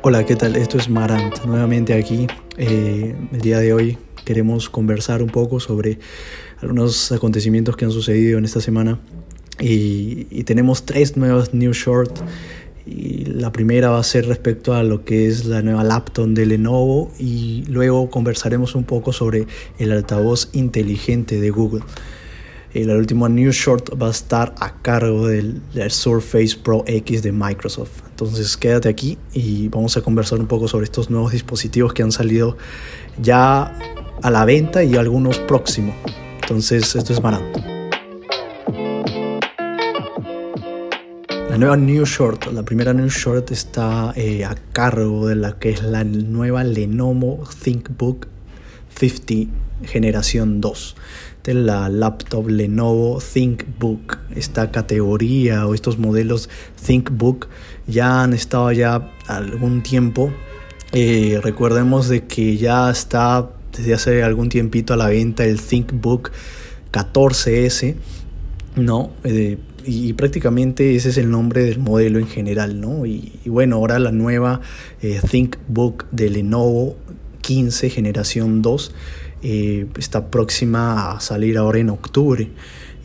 Hola, ¿qué tal? Esto es Marant, nuevamente aquí. Eh, el día de hoy queremos conversar un poco sobre algunos acontecimientos que han sucedido en esta semana y, tenemos tres nuevas news short y la primera va a ser respecto a lo que es la nueva laptop de Lenovo y luego conversaremos un poco sobre el altavoz inteligente de Google. Y la última news short va a estar a cargo del, Surface Pro X de Microsoft. Entonces quédate aquí y vamos a conversar un poco sobre estos nuevos dispositivos que han salido ya a la venta y algunos próximos. Entonces esto es barato. La nueva news short, la primera news short está eh, a cargo de la que es la nueva Lenovo ThinkBook 50 generación 2 de la laptop Lenovo ThinkBook. Esta categoría o estos modelos ThinkBook ya han estado ya algún tiempo. Eh, recordemos de que ya está desde hace algún tiempito a la venta el ThinkBook 14S, ¿no? Eh, y prácticamente ese es el nombre del modelo en general, ¿no? Y, bueno, ahora la nueva eh, ThinkBook de Lenovo 15 generación 2 eh, está próxima a salir ahora en octubre.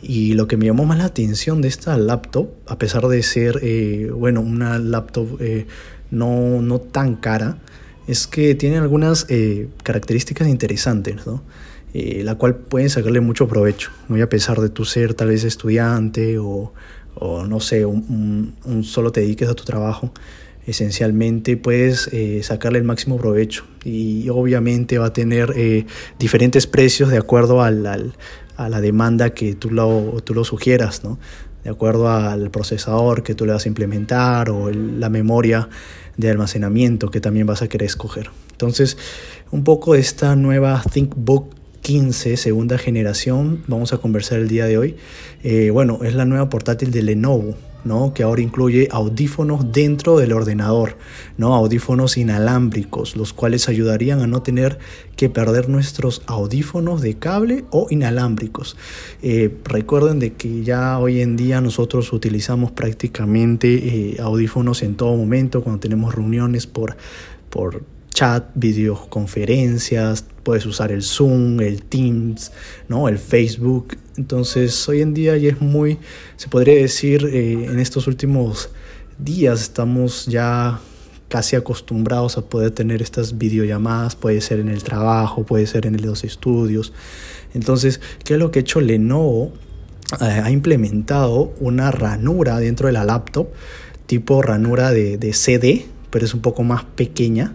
Y lo que me llamó más la atención de esta laptop, a pesar de ser, eh, bueno, una laptop eh, no, no, tan cara, es que tiene algunas características interesantes, ¿no? la cual pueden sacarle mucho provecho, muy a pesar de tu ser tal vez estudiante o, o no sé, un, solo te dediques a tu trabajo esencialmente puedes eh, sacarle el máximo provecho y obviamente va a tener eh, diferentes precios de acuerdo al, a la demanda que tú lo, tú lo sugieras, ¿no? de acuerdo al procesador que tú le vas a implementar o la memoria de almacenamiento que también vas a querer escoger. Entonces, un poco esta nueva ThinkBook 15, segunda generación, vamos a conversar el día de hoy. Eh, bueno, es la nueva portátil de Lenovo que ahora incluye audífonos dentro del ordenador, ¿no? audífonos inalámbricos, los cuales ayudarían a no tener que perder nuestros audífonos de cable o inalámbricos. Eh, recuerden de que ya hoy en día nosotros utilizamos prácticamente eh, audífonos en todo momento cuando tenemos reuniones por, por chat, videoconferencias, puedes usar el Zoom, el Teams, ¿no? el Facebook. Entonces hoy en día ya es muy, se podría decir, eh, en estos últimos días estamos ya casi acostumbrados a poder tener estas videollamadas, puede ser en el trabajo, puede ser en los estudios. Entonces, ¿qué es lo que ha hecho Lenovo? Eh, ha implementado una ranura dentro de la laptop, tipo ranura de, de CD, pero es un poco más pequeña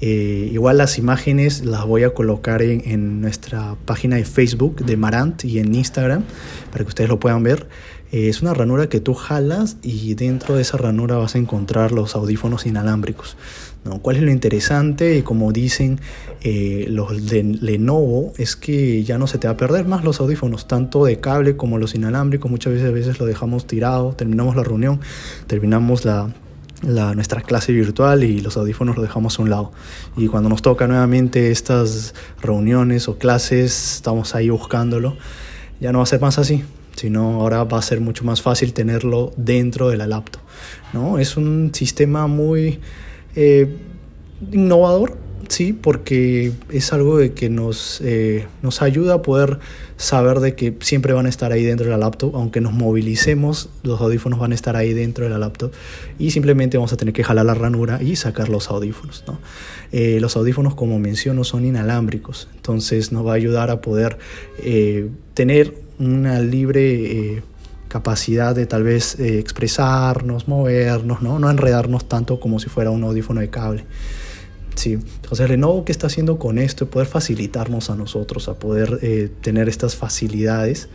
eh, igual las imágenes las voy a colocar en, nuestra página de Facebook de Marant y en Instagram para que ustedes lo puedan ver. Eh, es una ranura que tú jalas y dentro de esa ranura vas a encontrar los audífonos inalámbricos. ¿no? ¿Cuál es lo interesante? Y como dicen eh, los de Lenovo, es que ya no se te va a perder más los audífonos, tanto de cable como los inalámbricos. Muchas veces, a veces lo dejamos tirado, terminamos la reunión, terminamos la nuestra clase virtual y los audífonos los dejamos a un lado. Y cuando nos toca nuevamente estas reuniones o clases, estamos ahí buscándolo. Ya no va a ser más así, sino ahora va a ser mucho más fácil tenerlo dentro de la laptop. ¿no? Es un sistema muy eh, innovador sí, porque es algo de que nos, eh, nos ayuda a poder saber de que siempre van a estar ahí dentro de la laptop, aunque nos movilicemos, los audífonos van a estar ahí dentro de la laptop y simplemente vamos a tener que jalar la ranura y sacar los audífonos. ¿no? Eh, los audífonos, como menciono, son inalámbricos, entonces nos va a ayudar a poder eh, tener una libre capacidad de tal vez expresarnos, movernos, ¿no? no enredarnos tanto como si fuera un audífono de cable. Sí, entonces Lenovo ¿qué está haciendo con esto? Poder facilitarnos a nosotros, a poder eh, tener estas facilidades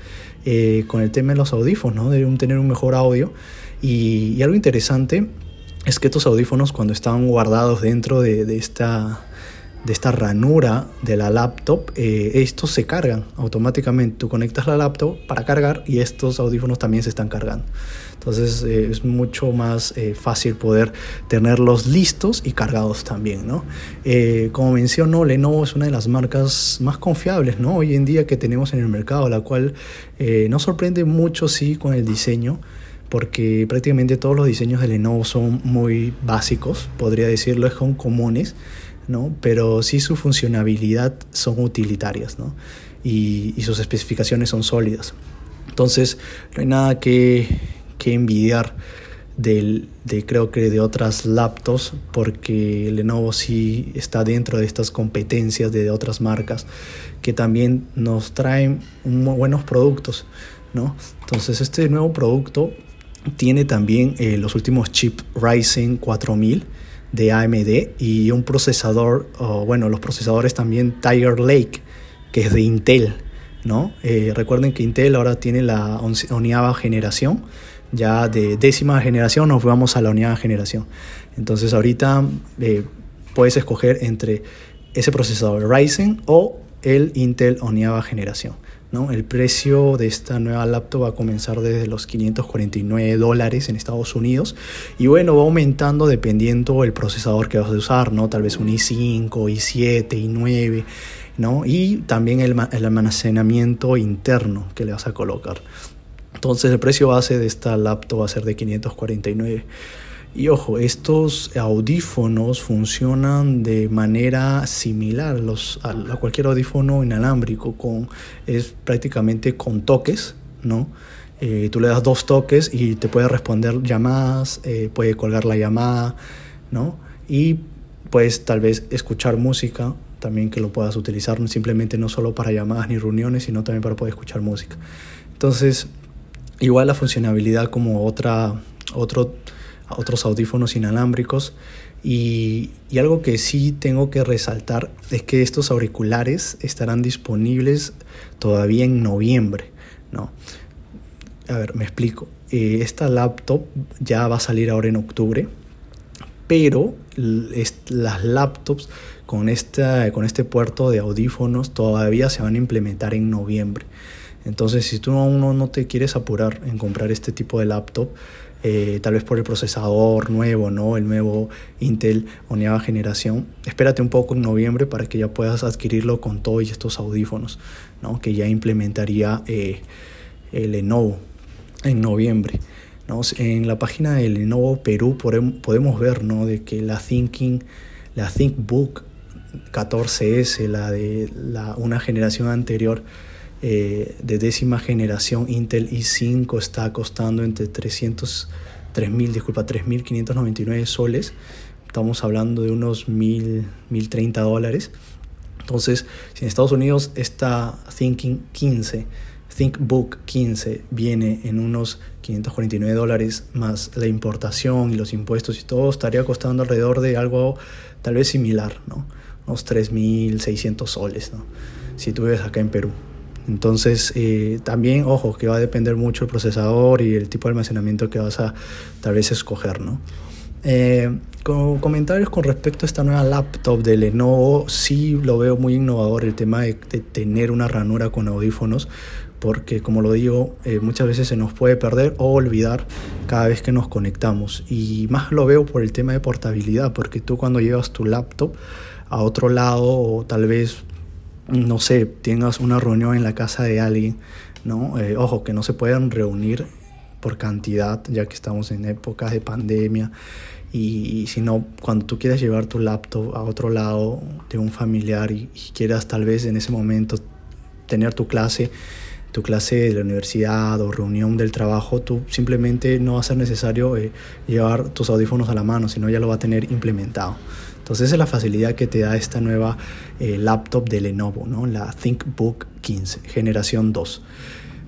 eh, con el tema de los audífonos, ¿no? de tener un mejor audio. Y, algo interesante es que estos audífonos cuando están guardados dentro de esta de esta ranura de la laptop, eh, estos se cargan automáticamente. Tú conectas la laptop para cargar y estos audífonos también se están cargando. Entonces eh, es mucho más eh, fácil poder tenerlos listos y cargados también. ¿no? como menciono, Lenovo es una de las marcas más confiables ¿no? hoy en día que tenemos en el mercado, la cual nos sorprende mucho sí con el diseño porque prácticamente todos los diseños de Lenovo son muy básicos, podría decirlo, son comunes, ¿no? pero sí su funcionabilidad son utilitarias ¿no? y, sus especificaciones son sólidas. Entonces, no hay nada que, que envidiar de creo que de otras laptops porque Lenovo sí está dentro de estas competencias de otras marcas que también nos traen buenos productos ¿no? entonces este nuevo producto tiene también eh, los últimos chips Ryzen 4000 de AMD y un procesador bueno los procesadores también Tiger Lake que es de Intel ¿no? Eh, recuerden que Intel ahora tiene la onceava generación ya de décima generación nos vamos a la unidad generación. Entonces ahorita eh, puedes escoger entre ese procesador Ryzen o el Intel onceava generación. ¿No? El precio de esta nueva laptop va a comenzar desde los 549 dólares en Estados Unidos y bueno, va aumentando dependiendo del procesador que vas a usar, ¿no? tal vez un i5, i7, i9 ¿no? y también el, el almacenamiento interno que le vas a colocar. Entonces el precio base de esta laptop va a ser de 549. Y ojo, estos audífonos funcionan de manera similar los, a, cualquier audífono inalámbrico, con, es prácticamente con toques, ¿no? Eh, tú le das dos toques y te puede responder llamadas, eh, puede colgar la llamada, ¿no? Y puedes tal vez escuchar música, también que lo puedas utilizar simplemente no solo para llamadas ni reuniones, sino también para poder escuchar música. Entonces, Igual la funcionalidad como otra, otro, otros audífonos inalámbricos. Y, y, algo que sí tengo que resaltar es que estos auriculares estarán disponibles todavía en noviembre. ¿no? A ver, me explico. Eh, esta laptop ya va a salir ahora en octubre, pero las laptops con, esta, con este puerto de audífonos todavía se van a implementar en noviembre. Entonces, si tú aún no, te quieres apurar en comprar este tipo de laptop, eh, tal vez por el procesador nuevo, ¿no? el nuevo Intel o nueva generación, espérate un poco en noviembre para que ya puedas adquirirlo con todos estos audífonos, ¿no? que ya implementaría eh, el Lenovo en noviembre. ¿no? En la página de Lenovo Perú podemos ver ¿no? de que la Thinking, la ThinkBook 14S, la de la, una generación anterior, eh, de décima generación Intel i5 está costando entre 300, 3.000, disculpa, 3.599 soles. Estamos hablando de unos 1.000, 1.030 dólares. Entonces, si en Estados Unidos esta Thinking 15, ThinkBook 15 viene en unos 549 dólares más la importación y los impuestos y todo, estaría costando alrededor de algo tal vez similar, ¿no? Unos 3.600 soles, ¿no? Si tú vives acá en Perú. Entonces, eh, también, ojo, que va a depender mucho el procesador y el tipo de almacenamiento que vas a tal vez escoger, ¿no? Eh, comentarios con respecto a esta nueva laptop de Lenovo, sí lo veo muy innovador el tema de, tener una ranura con audífonos, porque como lo digo, eh, muchas veces se nos puede perder o olvidar cada vez que nos conectamos. Y más lo veo por el tema de portabilidad, porque tú cuando llevas tu laptop a otro lado o tal vez no sé, tengas una reunión en la casa de alguien, ¿no? Eh, ojo, que no se puedan reunir por cantidad, ya que estamos en épocas de pandemia. Y, si no, cuando tú quieras llevar tu laptop a otro lado de un familiar y, quieras tal vez en ese momento tener tu clase, tu clase de la universidad o reunión del trabajo, tú simplemente no va a ser necesario eh, llevar tus audífonos a la mano, sino ya lo va a tener implementado. Entonces esa es la facilidad que te da esta nueva eh, laptop de Lenovo, ¿no? la ThinkBook 15, generación 2.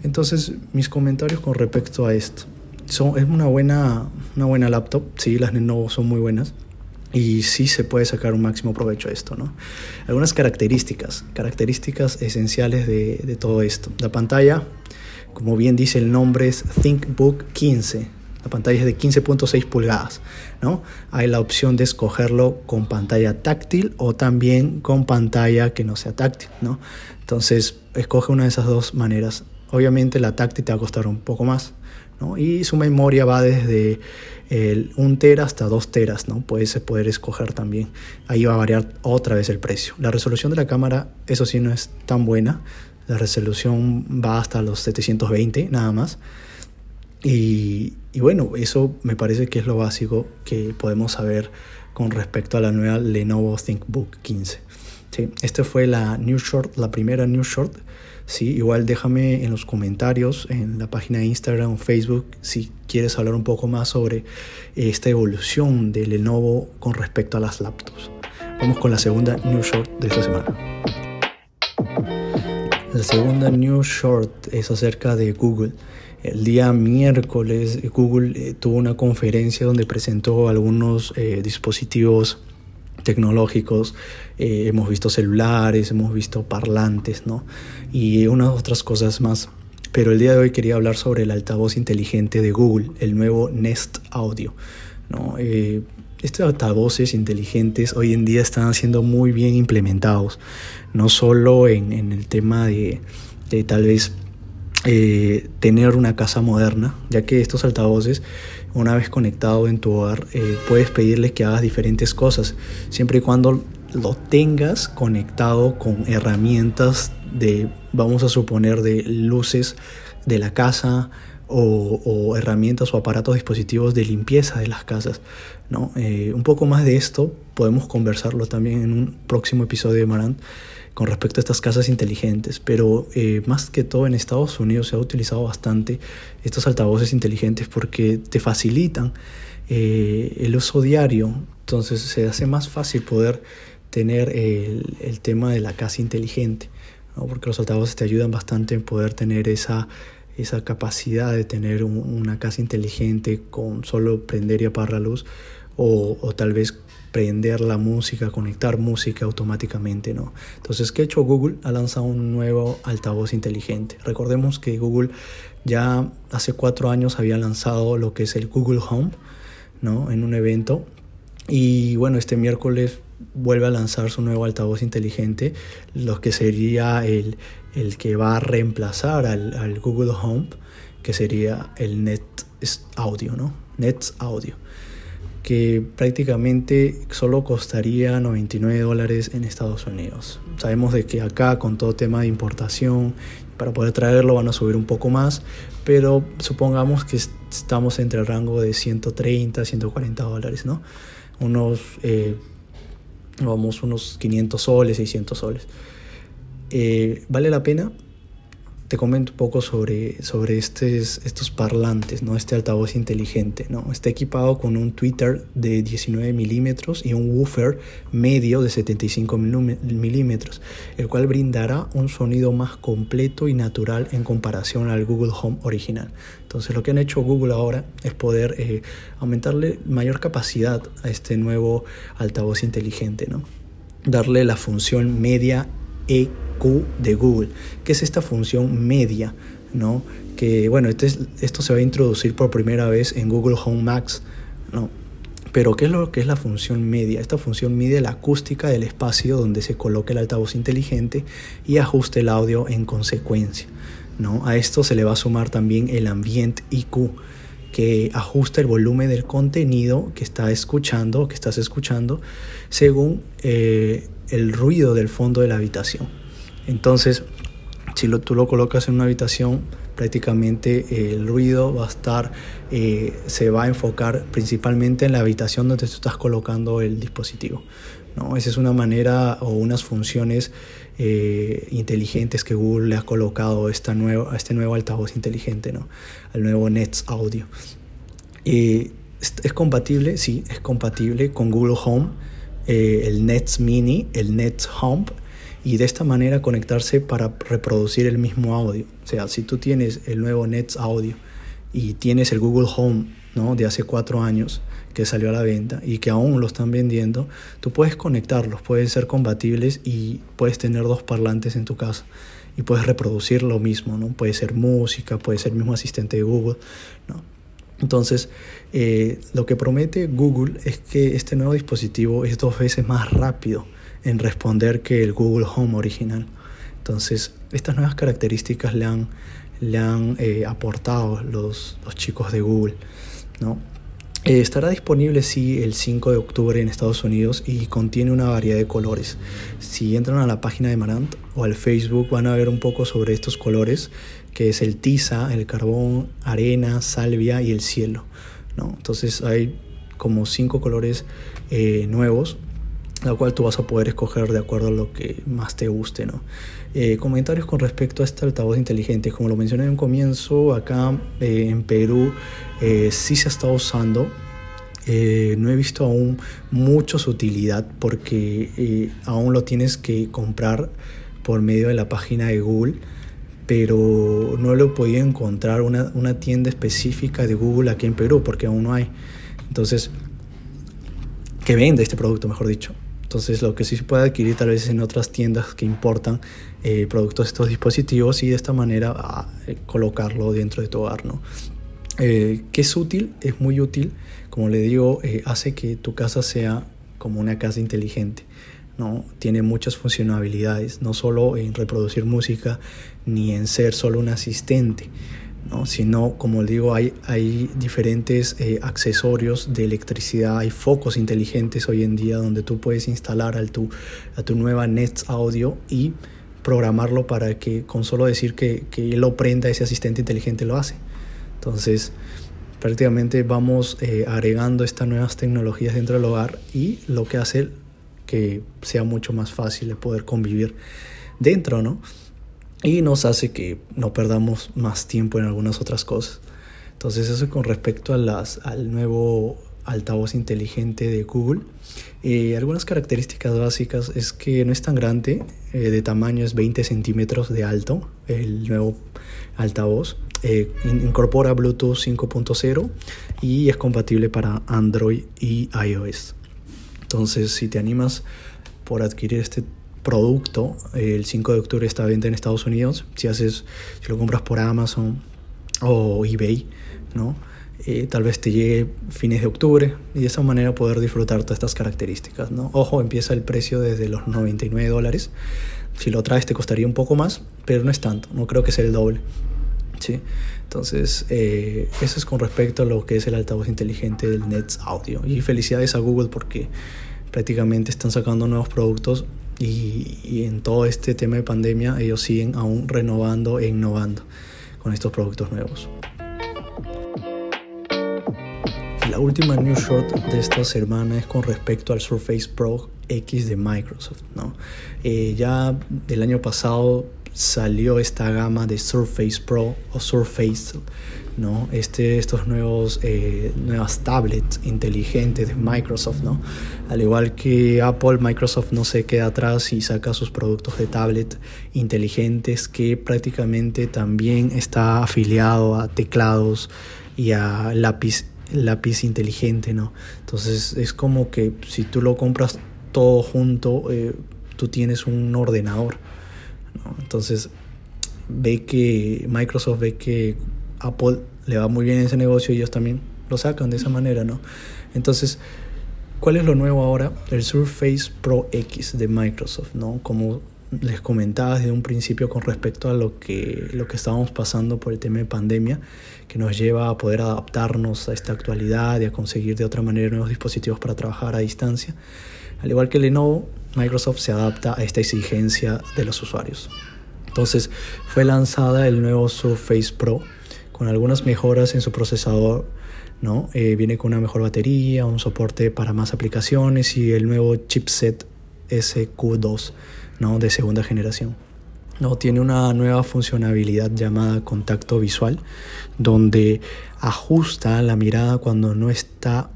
Entonces mis comentarios con respecto a esto. Son, es una buena, una buena laptop, sí, las Lenovo son muy buenas y sí se puede sacar un máximo provecho a esto. ¿no? Algunas características, características esenciales de, de todo esto. La pantalla, como bien dice el nombre, es ThinkBook 15 la pantalla es de 15.6 pulgadas. ¿no? Hay la opción de escogerlo con pantalla táctil o también con pantalla que no sea táctil. ¿no? Entonces, escoge una de esas dos maneras. Obviamente la táctil te va a costar un poco más. ¿no? Y su memoria va desde el 1 tera hasta 2 teras, ¿no? Puedes poder escoger también. Ahí va a variar otra vez el precio. La resolución de la cámara, eso sí, no es tan buena. La resolución va hasta los 720 nada más. Y, y, bueno, eso me parece que es lo básico que podemos saber con respecto a la nueva Lenovo ThinkBook 15. Sí, esta fue la New Short, la primera New Short. Sí, igual déjame en los comentarios, en la página de Instagram o Facebook, si quieres hablar un poco más sobre esta evolución de Lenovo con respecto a las laptops. Vamos con la segunda New Short de esta semana. La segunda News Short es acerca de Google. El día miércoles Google eh, tuvo una conferencia donde presentó algunos eh, dispositivos tecnológicos. Eh, hemos visto celulares, hemos visto parlantes, ¿no? Y unas otras cosas más. Pero el día de hoy quería hablar sobre el altavoz inteligente de Google, el nuevo Nest Audio. ¿no? estos altavoces inteligentes hoy en día están siendo muy bien implementados, no solo en, el tema de, tal vez eh, tener una casa moderna, ya que estos altavoces, una vez conectados en tu hogar, eh, puedes pedirles que hagas diferentes cosas, siempre y cuando lo tengas conectado con herramientas de, vamos a suponer, de luces de la casa, o, herramientas o aparatos dispositivos de limpieza de las casas. ¿no? Eh, un poco más de esto podemos conversarlo también en un próximo episodio de Marant con respecto a estas casas inteligentes, pero eh, más que todo en Estados Unidos se ha utilizado bastante estos altavoces inteligentes porque te facilitan eh, el uso diario, entonces se hace más fácil poder tener el, tema de la casa inteligente, ¿no? porque los altavoces te ayudan bastante en poder tener esa esa capacidad de tener una casa inteligente con solo prender y apagar la luz o, tal vez prender la música, conectar música automáticamente, ¿no? Entonces, ¿qué ha hecho Google? Ha lanzado un nuevo altavoz inteligente. Recordemos que Google ya hace cuatro años había lanzado lo que es el Google Home, ¿no? En un evento. Y bueno, este miércoles vuelve a lanzar su nuevo altavoz inteligente, lo que sería el, el que va a reemplazar al, Google Home, que sería el Net Audio, ¿no? Nets Audio, que prácticamente solo costaría 99 dólares en Estados Unidos. Sabemos de que acá con todo tema de importación, para poder traerlo van a subir un poco más, pero supongamos que estamos entre el rango de 130, 140 dólares, ¿no? Unos, eh, vamos, unos 500 soles, 600 soles. Eh, ¿Vale la pena? Te comento un poco sobre, sobre estos, estos parlantes, ¿no? este altavoz inteligente. ¿no? Está equipado con un tweeter de 19 milímetros y un woofer medio de 75 milímetros, el cual brindará un sonido más completo y natural en comparación al Google Home original. Entonces lo que han hecho Google ahora es poder eh, aumentarle mayor capacidad a este nuevo altavoz inteligente, ¿no? darle la función media EQ de Google, que es esta función media, ¿no? Que bueno, este esto se va a introducir por primera vez en Google Home Max, ¿no? Pero ¿qué es lo que es la función media? Esta función mide la acústica del espacio donde se coloca el altavoz inteligente y ajuste el audio en consecuencia. ¿no? A esto se le va a sumar también el Ambient IQ, que ajusta el volumen del contenido que está escuchando, que estás escuchando, según eh, el ruido del fondo de la habitación. Entonces, si lo, tú lo colocas en una habitación, prácticamente eh, el ruido va a estar, eh, se va a enfocar principalmente en la habitación donde tú estás colocando el dispositivo. ¿no? Esa es una manera o unas funciones eh, inteligentes que Google le ha colocado a, este nuevo altavoz inteligente, ¿no? al nuevo Nets Audio. ¿Es compatible? Sí, es compatible con Google Home eh, el Nets Mini, el Nets Home y de esta manera conectarse para reproducir el mismo audio. O sea, si tú tienes el nuevo Nets Audio y tienes el Google Home ¿no? de hace cuatro años que salió a la venta y que aún lo están vendiendo, tú puedes conectarlos, pueden ser compatibles y puedes tener dos parlantes en tu casa y puedes reproducir lo mismo, ¿no? Puede ser música, puede ser el mismo asistente de Google, ¿no? Entonces, eh, lo que promete Google es que este nuevo dispositivo es dos veces más rápido en responder que el Google Home original. Entonces, estas nuevas características le han, le han eh, aportado los, los, chicos de Google. ¿no? Eh, estará disponible sí el 5 de octubre en Estados Unidos y contiene una variedad de colores. Si entran a la página de Marant o al Facebook van a ver un poco sobre estos colores que es el tiza, el carbón, arena, salvia y el cielo. ¿no? Entonces hay como cinco colores eh, nuevos, la cual tú vas a poder escoger de acuerdo a lo que más te guste. ¿no? Eh, comentarios con respecto a este altavoz inteligente. Como lo mencioné en un comienzo, acá eh, en Perú sí se está usando. no he visto aún mucho su utilidad porque aún lo tienes que comprar por medio de la página de Google pero no lo he podido encontrar una, una tienda específica de Google aquí en Perú porque aún no hay. Entonces, que vende este producto, mejor dicho. Entonces, lo que sí se puede adquirir tal vez en otras tiendas que importan eh, productos de estos dispositivos y de esta manera ah, eh, colocarlo dentro de tu hogar, ¿no? Eh, que es útil, es muy útil, como le digo, hace que tu casa sea como una casa inteligente. ¿no? Tiene muchas funcionalidades, no solo en reproducir música ni en ser solo un asistente, ¿no? sino, como digo, hay, hay diferentes eh, accesorios de electricidad, hay focos inteligentes hoy en día donde tú puedes instalar a tu, a tu nueva Nets Audio y programarlo para que con solo decir que, que lo prenda, ese asistente inteligente lo hace. Entonces, prácticamente vamos eh, agregando estas nuevas tecnologías dentro del hogar y lo que hace que sea mucho más fácil de poder convivir dentro, ¿no? Y nos hace que no perdamos más tiempo en algunas otras cosas. Entonces eso con respecto a las, al nuevo altavoz inteligente de Google. Eh, algunas características básicas es que no es tan grande, eh, de tamaño es 20 centímetros de alto el nuevo altavoz. Eh, incorpora Bluetooth 5.0 y es compatible para Android y iOS. Entonces, si te animas por adquirir este producto, el 5 de octubre está a venta en Estados Unidos. Si haces, si lo compras por Amazon o eBay, ¿no? Eh, tal vez te llegue fines de octubre y de esa manera poder disfrutar todas estas características. ¿no? Ojo, empieza el precio desde los 99 dólares. Si lo traes te costaría un poco más, pero no es tanto, no creo que sea el doble. ¿sí? Entonces, eh, eso es con respecto a lo que es el altavoz inteligente del Nets Audio. Y felicidades a Google porque prácticamente están sacando nuevos productos y, en todo este tema de pandemia ellos siguen aún renovando e innovando con estos productos nuevos. La última news short de esta semana es con respecto al Surface Pro X de Microsoft. ¿no? Eh, ya el año pasado salió esta gama de Surface Pro o Surface, ¿no? Este, estos nuevos, eh, tablets inteligentes de Microsoft, ¿no? Al igual que Apple, Microsoft no se queda atrás y saca sus productos de tablet inteligentes que prácticamente también está afiliado a teclados y a lápiz, lápiz inteligente, ¿no? Entonces es como que si tú lo compras todo junto, eh, tú tienes un ordenador. Entonces, ve que Microsoft ve que Apple le va muy bien en ese negocio y ellos también lo sacan de esa manera, ¿no? Entonces, ¿cuál es lo nuevo ahora? El Surface Pro X de Microsoft, ¿no? Como les comentaba desde un principio con respecto a lo que, lo que estábamos pasando por el tema de pandemia, que nos lleva a poder adaptarnos a esta actualidad y a conseguir de otra manera nuevos dispositivos para trabajar a distancia. Al igual que Lenovo, Microsoft se adapta a esta exigencia de los usuarios. Entonces fue lanzada el nuevo Surface Pro con algunas mejoras en su procesador. ¿no? Eh, viene con una mejor batería, un soporte para más aplicaciones y el nuevo chipset SQ2 ¿no? de segunda generación. ¿no? Tiene una nueva funcionalidad llamada contacto visual, donde ajusta la mirada cuando no está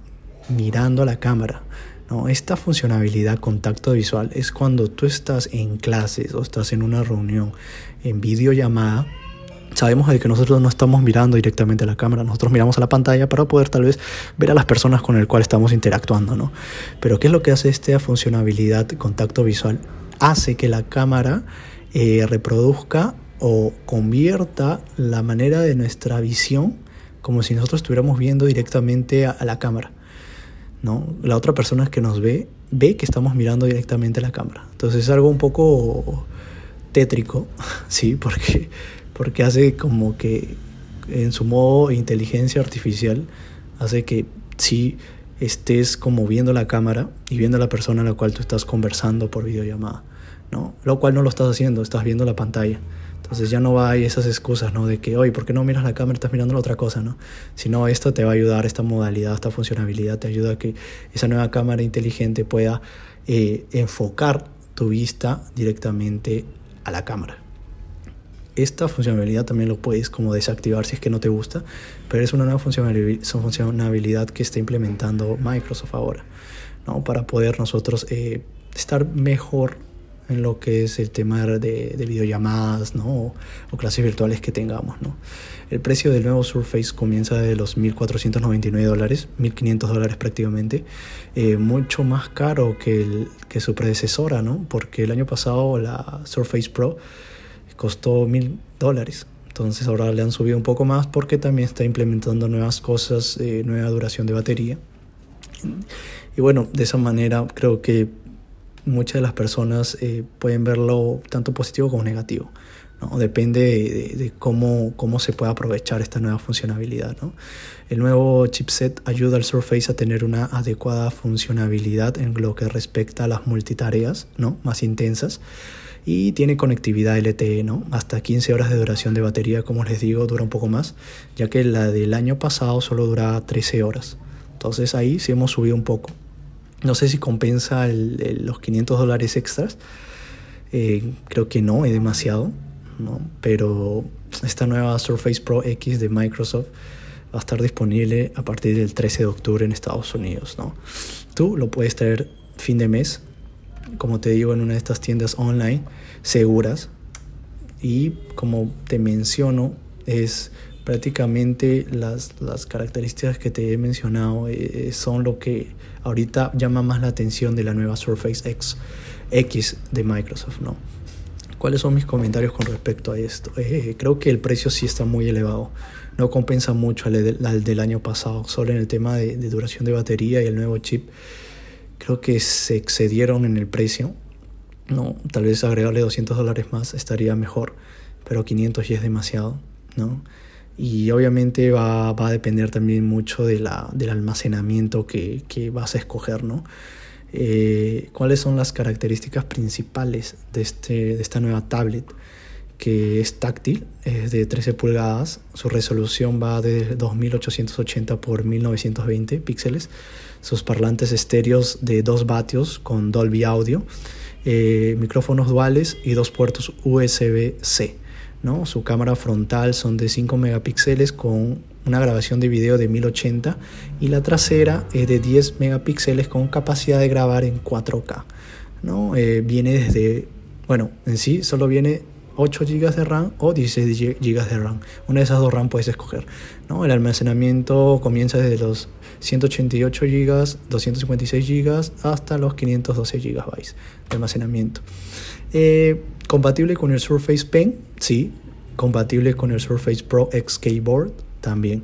mirando a la cámara. ¿No? Esta funcionalidad contacto visual es cuando tú estás en clases o estás en una reunión en videollamada. Sabemos de que nosotros no estamos mirando directamente a la cámara, nosotros miramos a la pantalla para poder tal vez ver a las personas con el cual estamos interactuando, ¿no? Pero ¿qué es lo que hace esta funcionalidad contacto visual? Hace que la cámara eh, reproduzca o convierta la manera de nuestra visión como si nosotros estuviéramos viendo directamente a la cámara. ¿No? La otra persona que nos ve ve que estamos mirando directamente a la cámara. Entonces es algo un poco tétrico, sí, porque, porque hace como que en su modo inteligencia artificial hace que si estés como viendo la cámara y viendo a la persona a la cual tú estás conversando por videollamada, ¿no? Lo cual no lo estás haciendo, estás viendo la pantalla. Entonces ya no va hay esas excusas, ¿no? De que, oye, ¿por qué no miras la cámara? Estás mirando la otra cosa, ¿no? Sino esto te va a ayudar, esta modalidad, esta funcionalidad te ayuda a que esa nueva cámara inteligente pueda eh, enfocar tu vista directamente a la cámara. Esta funcionalidad también lo puedes como desactivar si es que no te gusta, pero es una nueva funcionalidad que está implementando Microsoft ahora, ¿no? Para poder nosotros eh, estar mejor en lo que es el tema de, videollamadas ¿no? o, clases virtuales que tengamos. ¿no? El precio del nuevo Surface comienza de los 1.499 dólares, 1.500 dólares prácticamente, eh, mucho más caro que, el, que su predecesora, ¿no? porque el año pasado la Surface Pro costó 1.000 dólares. Entonces ahora le han subido un poco más porque también está implementando nuevas cosas, eh, nueva duración de batería. Y bueno, de esa manera creo que muchas de las personas eh, pueden verlo tanto positivo como negativo. ¿no? Depende de, cómo, cómo, se puede aprovechar esta nueva funcionalidad. ¿no? El nuevo chipset ayuda al Surface a tener una adecuada funcionalidad en lo que respecta a las multitareas ¿no? más intensas y tiene conectividad LTE, ¿no? hasta 15 horas de duración de batería, como les digo, dura un poco más, ya que la del año pasado solo duraba 13 horas. Entonces ahí sí hemos subido un poco. No sé si compensa los 500 dólares extras. Eh, creo que no, es demasiado. ¿no? Pero esta nueva Surface Pro X de Microsoft va a estar disponible a partir del 13 de octubre en Estados Unidos. ¿no? Tú lo puedes traer fin de mes, como te digo, en una de estas tiendas online seguras. Y como te menciono, es prácticamente las, las características que te he mencionado eh, son lo que ahorita llama más la atención de la nueva Surface X, X de Microsoft, ¿no? ¿Cuáles son mis comentarios con respecto a esto? Eh, creo que el precio sí está muy elevado. No compensa mucho al, del año pasado. Solo en el tema de, de, duración de batería y el nuevo chip. Creo que se excedieron en el precio. No, tal vez agregarle 200 dólares más estaría mejor. Pero 500 ya es demasiado. ¿no? Y obviamente va, va, a depender también mucho de la, del almacenamiento que, que, vas a escoger, ¿no? Eh, ¿Cuáles son las características principales de, este, de esta nueva tablet? Que es táctil, es de 13 pulgadas, su resolución va de 2880 por 1920 píxeles, sus parlantes estéreos de 2 vatios con Dolby Audio, eh, micrófonos duales y dos puertos USB-C. ¿No? Su cámara frontal son de 5 megapíxeles con una grabación de video de 1080 y la trasera es de 10 megapíxeles con capacidad de grabar en 4K. ¿no? Eh, viene desde, bueno, en sí solo viene 8 GB de RAM o 16 GB de RAM. Una de esas dos RAM puedes escoger. ¿no? El almacenamiento comienza desde los 188 GB, 256 GB hasta los 512 GB de almacenamiento. Eh, compatible con el Surface Pen, sí. Compatible con el Surface Pro X Keyboard también.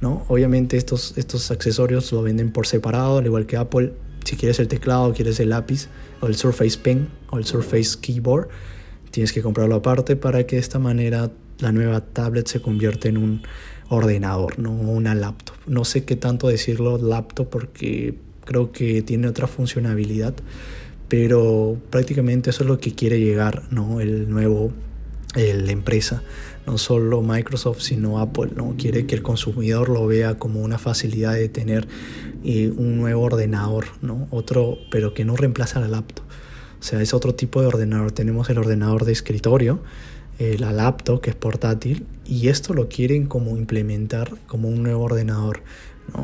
¿no? Obviamente estos, estos accesorios lo venden por separado, al igual que Apple. Si quieres el teclado, quieres el lápiz o el Surface Pen o el Surface Keyboard, tienes que comprarlo aparte para que de esta manera la nueva tablet se convierta en un ordenador, no una laptop. No sé qué tanto decirlo laptop porque creo que tiene otra funcionalidad pero prácticamente eso es lo que quiere llegar, ¿no? El nuevo, la empresa, no solo Microsoft, sino Apple, ¿no? Quiere que el consumidor lo vea como una facilidad de tener eh, un nuevo ordenador, ¿no? Otro, pero que no reemplaza la laptop. O sea, es otro tipo de ordenador. Tenemos el ordenador de escritorio, eh, la laptop que es portátil, y esto lo quieren como implementar como un nuevo ordenador.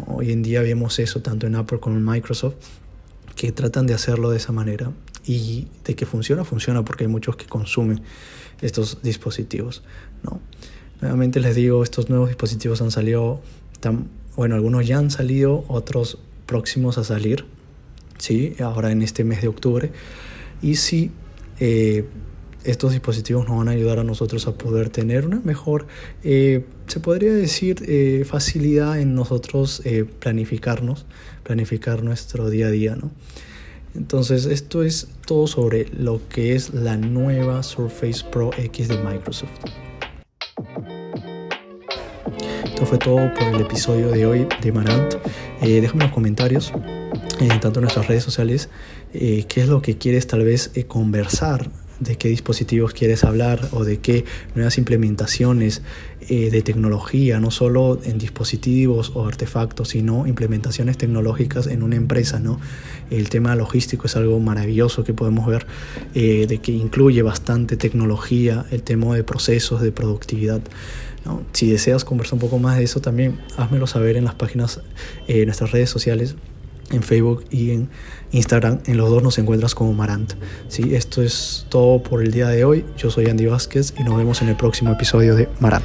Hoy en día vemos eso tanto en Apple como en Microsoft que tratan de hacerlo de esa manera y de que funciona, funciona porque hay muchos que consumen estos dispositivos, ¿no? Nuevamente les digo, estos nuevos dispositivos han salido, bueno, algunos ya han salido, otros próximos a salir, ¿sí? Ahora en este mes de octubre. Y sí, eh, estos dispositivos nos van a ayudar a nosotros a poder tener una mejor, eh, se podría decir, eh, facilidad en nosotros eh, planificarnos, planificar nuestro día a día, ¿no? Entonces esto es todo sobre lo que es la nueva Surface Pro X de Microsoft. Esto fue todo por el episodio de hoy de Marant. déjame en los comentarios, tanto en nuestras redes sociales, qué es lo que quieres tal vez conversar de qué dispositivos quieres hablar o de qué nuevas implementaciones eh, de tecnología, no solo en dispositivos o artefactos, sino implementaciones tecnológicas en una empresa. ¿no? El tema logístico es algo maravilloso que podemos ver, eh, de que incluye bastante tecnología, el tema de procesos, de productividad. ¿no? Si deseas conversar un poco más de eso, también házmelo saber en las páginas, en nuestras redes sociales en Facebook y en Instagram. En los dos nos encuentras como Marant. ¿sí? Esto es todo por el día de hoy. Yo soy Andy Vázquez y nos vemos en el próximo episodio de Marant.